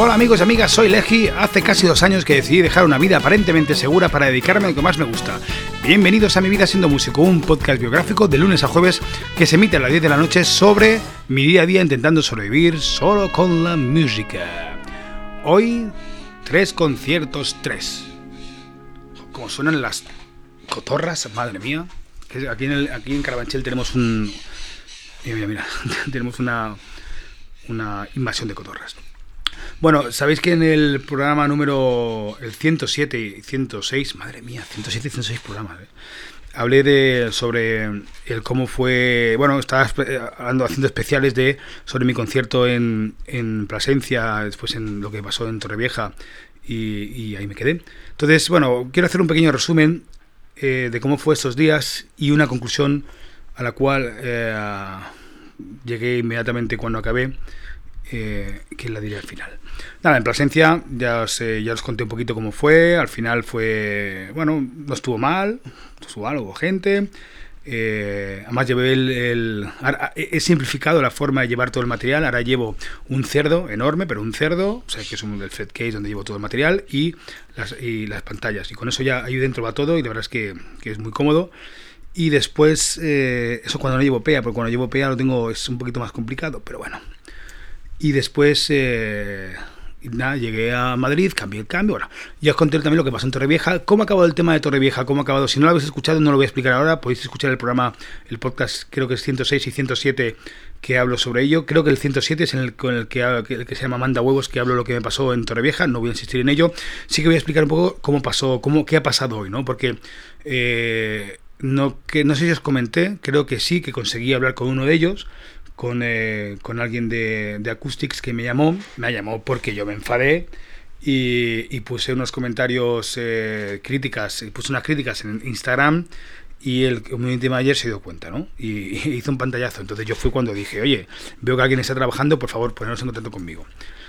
Hola amigos y amigas, soy Legi. Hace casi dos años que decidí dejar una vida aparentemente segura para dedicarme a lo que más me gusta. Bienvenidos a Mi Vida Siendo Músico, un podcast biográfico de lunes a jueves que se emite a las 10 de la noche sobre mi día a día intentando sobrevivir solo con la música. Hoy, tres conciertos, tres. Como suenan las cotorras, madre mía. Aquí en, en Carabanchel tenemos un... Mira, mira, mira. tenemos una, una invasión de cotorras. Bueno, sabéis que en el programa número el 107 y 106, madre mía, 107 y 106 programas, ¿eh? hablé de sobre el cómo fue, bueno, estaba hablando, haciendo especiales de sobre mi concierto en, en Plasencia, después en lo que pasó en Torrevieja y, ahí me quedé. Entonces, bueno, quiero hacer un pequeño resumen eh, de cómo fue estos días y una conclusión a la cual eh, llegué inmediatamente cuando acabé, eh, que la diré al final. Nada, en Plasencia ya os, ya os conté un poquito cómo fue, al final fue, bueno, no estuvo mal, estuvo mal, hubo gente, eh, además llevé el, He simplificado la forma de llevar todo el material. Ahora llevo un cerdo enorme, pero un cerdo, o sea, que es un del Fred Case donde llevo todo el material y las, y las pantallas. Y con eso ya ahí dentro va todo y la verdad es que, que es muy cómodo. Y después, eh, eso cuando no llevo PEA, porque cuando llevo PEA lo tengo, es un poquito más complicado, pero bueno. Y después... Eh, y nada, llegué a Madrid, cambié el cambio. Bueno, ya os conté también lo que pasó en Torrevieja. ¿Cómo ha acabado el tema de Torrevieja? ¿Cómo ha acabado? Si no lo habéis escuchado, no lo voy a explicar ahora. Podéis escuchar el programa, el podcast, creo que es 106 y 107, que hablo sobre ello. Creo que el 107 es en el, con el que, el que se llama Manda Huevos, que hablo lo que me pasó en Torrevieja. No voy a insistir en ello. Sí que voy a explicar un poco cómo pasó, cómo, qué ha pasado hoy, ¿no? Porque. Eh, no, que, no sé si os comenté, creo que sí, que conseguí hablar con uno de ellos, con, eh, con alguien de, de, Acoustics que me llamó, me llamó porque yo me enfadé y, puse unos comentarios eh, críticas, puse unas críticas en Instagram y el community manager se dio cuenta, ¿no? Y, hizo un pantallazo. Entonces yo fui cuando dije, oye, veo que alguien está trabajando, por favor, ponernos en contacto conmigo.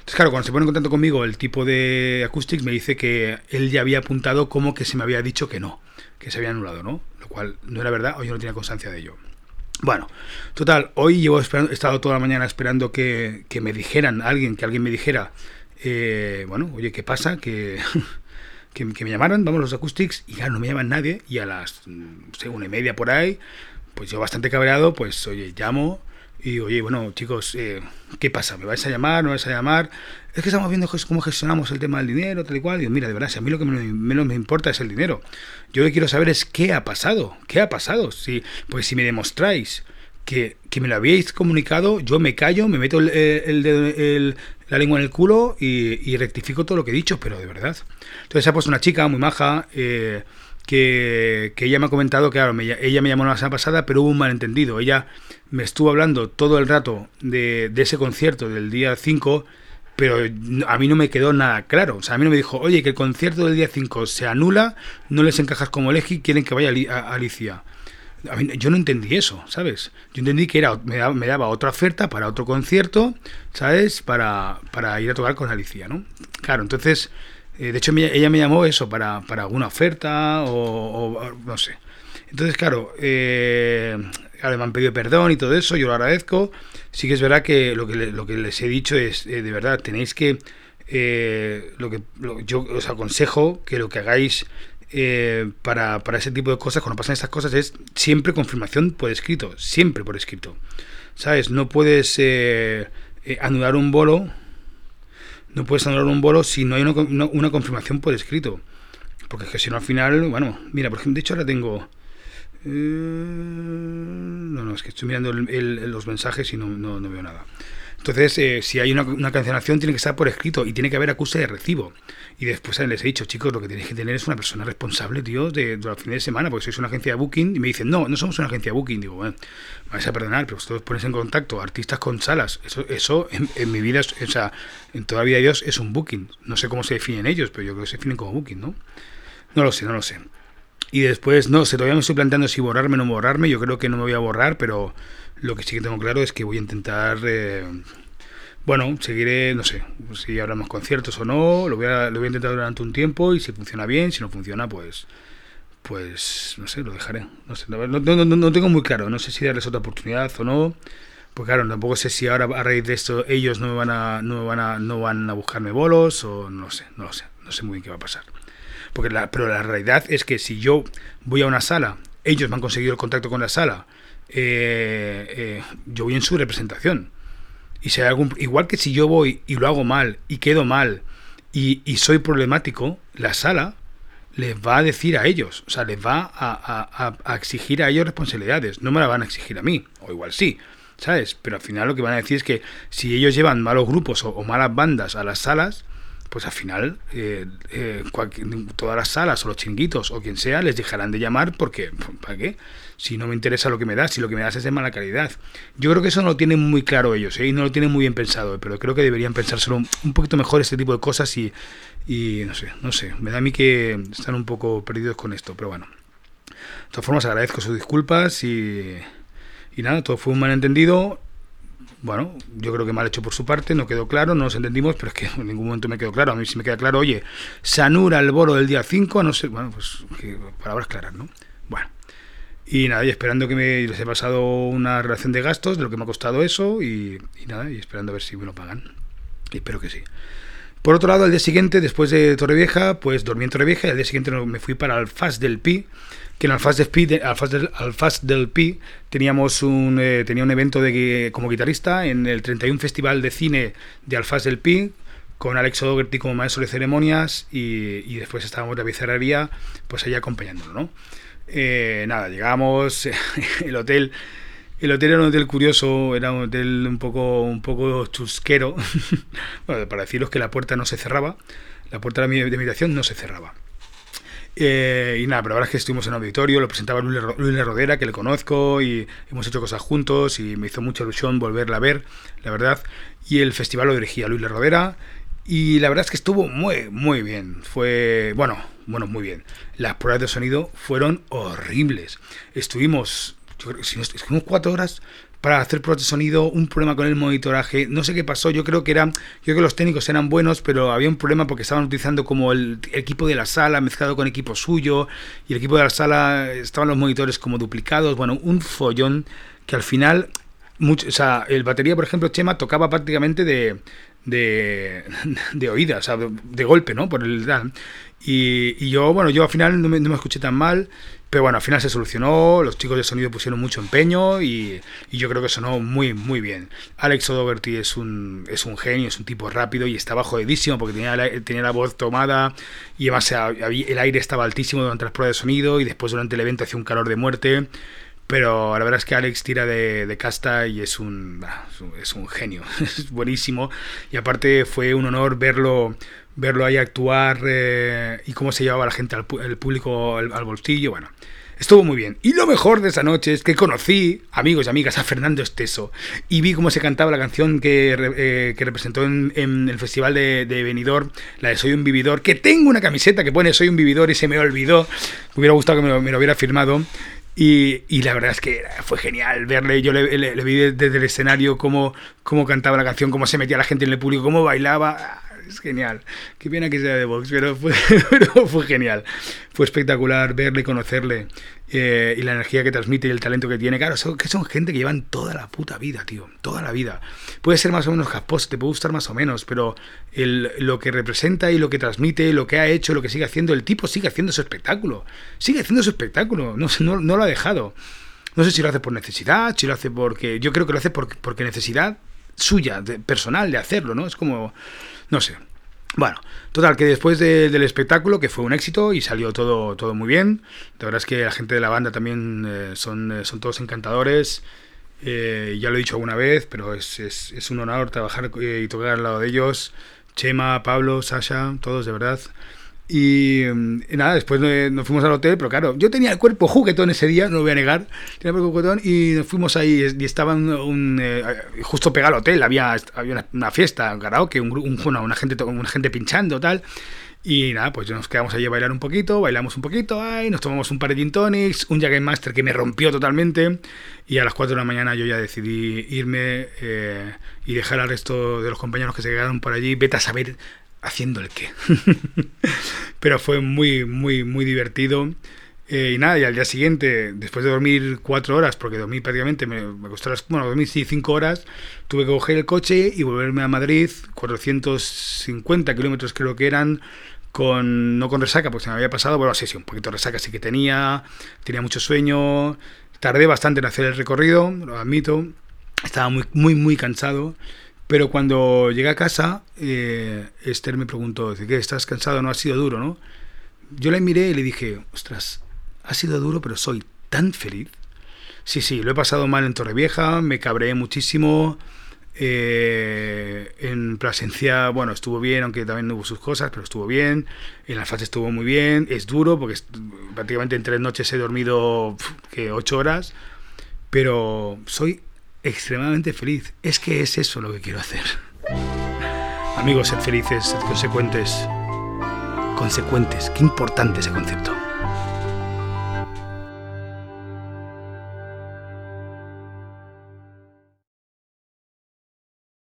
Entonces, claro, cuando se pone en contacto conmigo el tipo de Acoustics me dice que él ya había apuntado como que se me había dicho que no, que se había anulado, ¿no? Lo cual no era verdad o no tenía constancia de ello. Bueno, total, hoy llevo esperando, he estado toda la mañana esperando que, que me dijeran, alguien, que alguien me dijera, eh, bueno, oye, ¿qué pasa? Que, que, me llamaran, vamos los acoustics, y ya no me llaman nadie, y a las sé, una y media por ahí, pues yo bastante cabreado, pues oye, llamo, y oye, bueno, chicos, eh, ¿qué pasa? ¿Me vais a llamar? ¿No vais a llamar? Es que estamos viendo cómo gestionamos el tema del dinero, tal y cual. Digo, mira, de verdad, si a mí lo que menos me importa es el dinero. Yo lo que quiero saber es qué ha pasado. ¿Qué ha pasado? Si, pues si me demostráis que, que me lo habíais comunicado, yo me callo, me meto el, la lengua en el culo y, y, rectifico todo lo que he dicho, pero de verdad. Entonces ha puesto una chica muy maja. Eh, que, ella me ha comentado que, claro, ella me llamó la semana pasada, pero hubo un malentendido. Ella me estuvo hablando todo el rato de, ese concierto del día 5, pero a mí no me quedó nada claro. O sea, a mí no me dijo, oye, que el concierto del día 5 se anula, no les encajas como Legi, quieren que vaya a Alicia. Yo no entendí eso, ¿sabes? Yo entendí que era me daba, me daba otra oferta para otro concierto, ¿sabes? Para, para ir a tocar con Alicia, ¿no? Claro, entonces eh, de hecho, ella me llamó eso para, para alguna oferta o, no sé. Entonces, claro, eh, me han pedido perdón y todo eso, yo lo agradezco. Sí que es verdad que lo que, lo que les he dicho es, eh, de verdad, tenéis que, lo que yo os aconsejo que lo que hagáis para, para ese tipo de cosas, cuando pasan estas cosas, es siempre confirmación por escrito, siempre por escrito. ¿Sabes? No puedes anular un bolo no puedes anular un bolo si no hay una, confirmación por escrito. Porque es que si no al final, bueno, mira, por ejemplo, de hecho ahora tengo... Eh, no, no, es que estoy mirando los mensajes y no, no, no veo nada. Entonces, eh, si hay una, cancelación, tiene que estar por escrito y tiene que haber acuse de recibo. Y después les he dicho, chicos, lo que tenéis que tener es una persona responsable, tío, de, de los fines de semana, porque sois una agencia de booking. Y me dicen, no, no somos una agencia de booking. Digo, bueno, me vais a perdonar, pero vosotros ponéis en contacto artistas con salas. Eso, eso en, mi vida, o sea, en toda vida de Dios es un booking. No sé cómo se definen ellos, pero yo creo que se definen como booking, ¿no? No lo sé, no lo sé. Y después, no sé, todavía me estoy planteando si borrarme o no borrarme. Yo creo que no me voy a borrar, pero lo que sí que tengo claro es que voy a intentar, eh, bueno, seguiré, no sé, si habrá más conciertos o no, lo voy, a, lo voy a intentar durante un tiempo y si funciona bien, si no funciona, pues, pues, no sé, lo dejaré. No, sé, no, no, no tengo muy claro, no sé si darles otra oportunidad o no, Pues claro, tampoco sé si ahora a raíz de esto ellos no van a, no van a, no van a buscarme bolos o no lo sé, no lo sé, no sé muy bien qué va a pasar. Porque la, pero la realidad es que si yo voy a una sala, ellos me han conseguido el contacto con la sala, eh, eh, yo voy en su representación. Y si hay algún, igual que si yo voy y lo hago mal y quedo mal y, soy problemático, la sala les va a decir a ellos, o sea, les va a, exigir a ellos responsabilidades, no me la van a exigir a mí, o igual sí, ¿sabes? Pero al final lo que van a decir es que si ellos llevan malos grupos o, malas bandas a las salas, pues al final eh, eh, todas las salas o los chinguitos o quien sea les dejarán de llamar porque, ¿para qué? Si no me interesa lo que me das, si lo que me das es de mala calidad. Yo creo que eso no lo tienen muy claro ellos ¿eh? y no lo tienen muy bien pensado, pero creo que deberían pensárselo un poquito mejor este tipo de cosas y, y no sé, no sé, me da a mí que están un poco perdidos con esto, pero bueno. De todas formas, agradezco sus disculpas y, y nada, todo fue un malentendido. Bueno, yo creo que mal hecho por su parte, no quedó claro, no nos entendimos, pero es que en ningún momento me quedó claro. A mí sí me queda claro, oye, Sanura al boro del día 5, no sé, bueno, pues palabras claras, ¿no? Bueno, y nada, y esperando que me les he pasado una relación de gastos de lo que me ha costado eso y, y nada, y esperando a ver si me lo pagan. Y espero que sí. Por otro lado, al día siguiente, después de Torrevieja, pues dormí en Torrevieja y al día siguiente me fui para Alfaz del Pi, que en Alfaz del Pi, Alfaz del, Pi teníamos un, eh, tenía un evento de, como guitarrista en el 31 Festival de Cine de Alfaz del Pi, con Alex O'Dougherty como maestro de ceremonias y, después estábamos de la pues allá acompañándolo, ¿no? Eh, nada, llegamos, el hotel el hotel era un hotel curioso, era un hotel un poco, un poco chusquero. bueno, para deciros que la puerta no se cerraba, la puerta de mi, habitación no se cerraba. Eh, y nada, pero ahora es que estuvimos en auditorio, lo presentaba Luis, Luis Rodera, que le conozco, y hemos hecho cosas juntos, y me hizo mucha ilusión volverla a ver, la verdad. Y el festival lo dirigía Luis Rodera, y la verdad es que estuvo muy, muy bien. Fue, bueno, bueno, muy bien. Las pruebas de sonido fueron horribles. Estuvimos yo creo si unos cuatro horas para hacer pruebas de sonido, un problema con el monitoraje, no sé qué pasó, yo creo que eran, yo creo que los técnicos eran buenos, pero había un problema porque estaban utilizando como el, equipo de la sala mezclado con equipo suyo, y el equipo de la sala estaban los monitores como duplicados, bueno, un follón que al final, mucho, o sea, el batería, por ejemplo, Chema tocaba prácticamente de, de, de oída, o sea, de, golpe, ¿no? Por el y, y, yo, bueno, yo al final no me, no me escuché tan mal pero bueno, al final se solucionó, los chicos de sonido pusieron mucho empeño y, yo creo que sonó muy, muy bien. Alex O'Dougherty es un, es un genio, es un tipo rápido y estaba jodidísimo porque tenía la, tenía la voz tomada y además el aire estaba altísimo durante las pruebas de sonido y después durante el evento hacía un calor de muerte. Pero la verdad es que Alex tira de, casta y es un, es un genio, es buenísimo. Y aparte fue un honor verlo verlo ahí actuar eh, y cómo se llevaba la gente, al, público al, bolsillo, bueno. Estuvo muy bien. Y lo mejor de esa noche es que conocí, amigos y amigas, a Fernando Esteso. Y vi cómo se cantaba la canción que, eh, que representó en, el festival de, de Benidorm, la de Soy un Vividor, que tengo una camiseta que pone Soy un Vividor y se me olvidó. Me hubiera gustado que me lo, hubiera firmado. Y, y, la verdad es que fue genial verle. Yo le, le, vi desde el escenario cómo, cómo cantaba la canción, cómo se metía la gente en el público, cómo bailaba es genial. Qué pena que sea de Vox, pero fue, pero fue genial. Fue espectacular verle, conocerle eh, y la energía que transmite y el talento que tiene. Claro, son, que son gente que llevan toda la puta vida, tío. Toda la vida. Puede ser más o menos jasposo, te puede gustar más o menos, pero el, lo que representa y lo que transmite, lo que ha hecho, lo que sigue haciendo, el tipo sigue haciendo su espectáculo. Sigue haciendo su espectáculo. No, no, no lo ha dejado. No sé si lo hace por necesidad, si lo hace porque. Yo creo que lo hace porque, porque necesidad suya, de, personal, de hacerlo, ¿no? Es como. No sé. Bueno, total, que después del espectáculo, que fue un éxito y salió todo, todo muy bien, la verdad es que la gente de la banda también eh, son, eh, son todos encantadores, eh, ya lo he dicho alguna vez, pero es, es, es un honor trabajar y tocar al lado de ellos, Chema, Pablo, Sasha, todos de verdad. Y, nada, después nos fuimos al hotel, pero claro, yo tenía el cuerpo juguetón ese día, no lo voy a negar, tenía el cuerpo juguetón y nos fuimos ahí y estaba un, eh, justo pegado al hotel, había, había una, fiesta, un karaoke, un, un, una, gente, una gente pinchando tal. Y nada, pues nos quedamos allí a bailar un poquito, bailamos un poquito, ay, nos tomamos un par de gin tonics, un Jack Master que me rompió totalmente. Y a las 4 de la mañana yo ya decidí irme eh, y dejar al resto de los compañeros que se quedaron por allí. Vete a saber haciendo el qué. Pero fue muy, muy, muy divertido. Eh, y nada, y al día siguiente, después de dormir cuatro horas, porque dormí prácticamente, me, me costó las, bueno, dormí sí, cinco horas, tuve que coger el coche y volverme a Madrid, 450 kilómetros creo que eran, con, no con resaca, porque se me había pasado, bueno, sí, sí, un poquito de resaca sí que tenía, tenía mucho sueño, tardé bastante en hacer el recorrido, lo admito, estaba muy, muy, muy cansado, pero cuando llegué a casa, eh, Esther me preguntó, ¿qué? ¿Estás cansado? No ha sido duro, ¿no? Yo la miré y le dije, ostras, ha sido duro, pero soy tan feliz. Sí, sí, lo he pasado mal en Torrevieja, me cabreé muchísimo, eh, en Plasencia, bueno, estuvo bien, aunque también hubo sus cosas, pero estuvo bien. En la fase estuvo muy bien. Es duro porque prácticamente en tres noches he dormido que ocho horas, pero soy extremadamente feliz. Es que es eso lo que quiero hacer. Amigos, sed felices, sed consecuentes. Consecuentes, qué importante ese concepto.